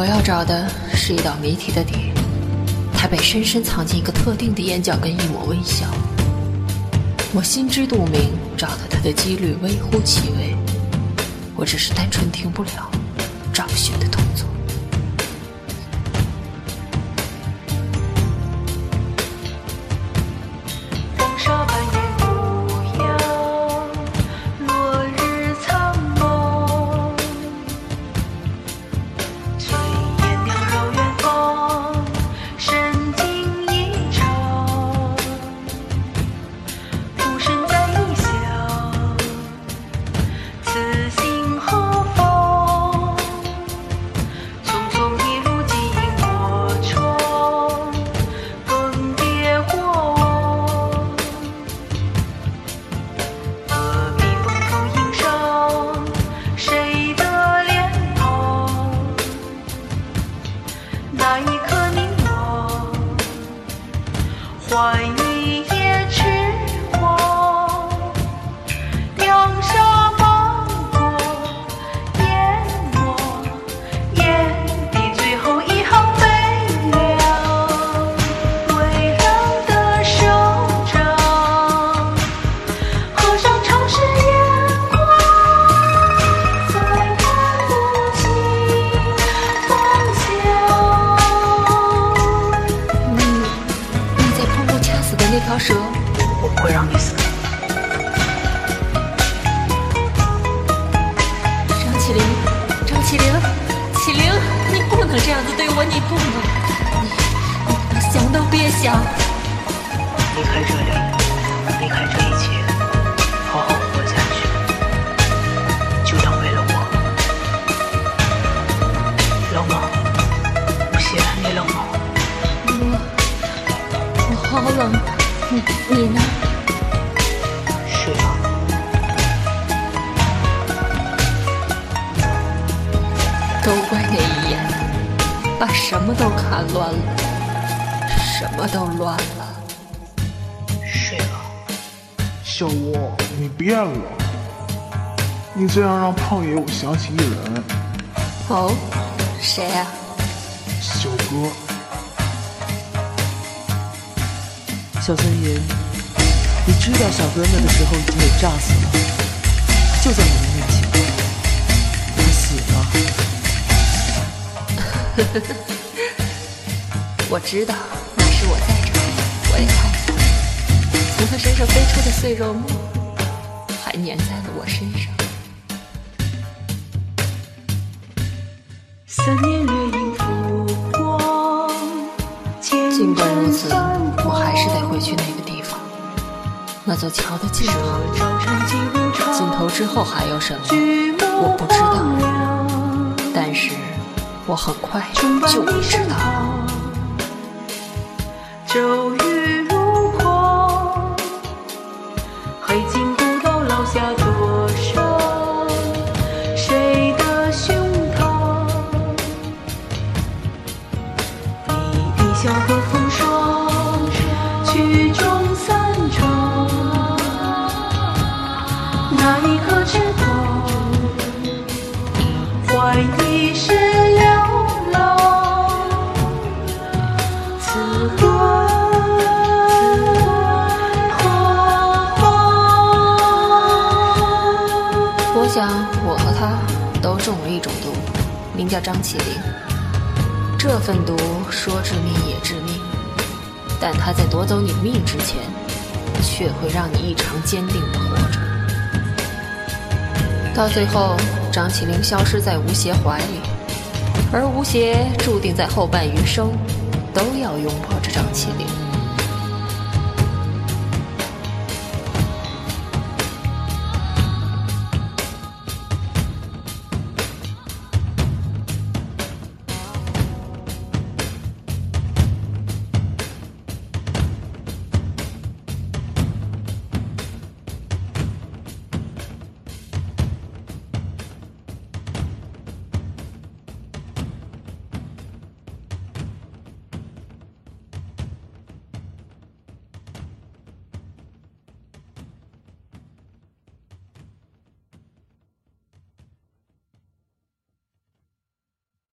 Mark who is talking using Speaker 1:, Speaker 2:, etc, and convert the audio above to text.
Speaker 1: 我要找的是一道谜题的底，它被深深藏进一个特定的眼角跟一抹微笑。我心知肚明，找到它的几率微乎其微，我只是单纯停不了找寻的动作。蛇？
Speaker 2: 我不会让你死的。
Speaker 1: 张起灵，张起灵，起灵，你不能这样子对我，你不能，你你想都别想。
Speaker 2: 离开这里，你
Speaker 1: 你呢？
Speaker 2: 睡吧。
Speaker 1: 都怪那一眼，把什么都看乱了，什么都乱了。
Speaker 2: 睡吧。
Speaker 3: 小吴，你变了，你这样让胖爷我想起一人，
Speaker 1: 哦，谁呀、
Speaker 3: 小哥。
Speaker 4: 小三爷，你知道小哥那个时候已经被炸死了，就在你们面前，他死了。
Speaker 1: 我知道，那时我在这里，我也看到，从他身上飞出的碎肉末，还粘在了我身上。
Speaker 2: 思念掠
Speaker 1: 这
Speaker 2: 次，
Speaker 1: 我还是得回去那个地方，那座桥的尽头。尽头之后还有什么？我不知道但是我很快就会知道
Speaker 2: 了。换一世流浪。此刻何方？
Speaker 1: 我想我和他都中了一种毒，名叫张起灵。这份毒说致命也致命，但它在夺走你的命之前，却会让你异常坚定地活着。到最后，张起灵消失在吴邪怀里，而吴邪注定在后半余生都要拥抱着张起灵。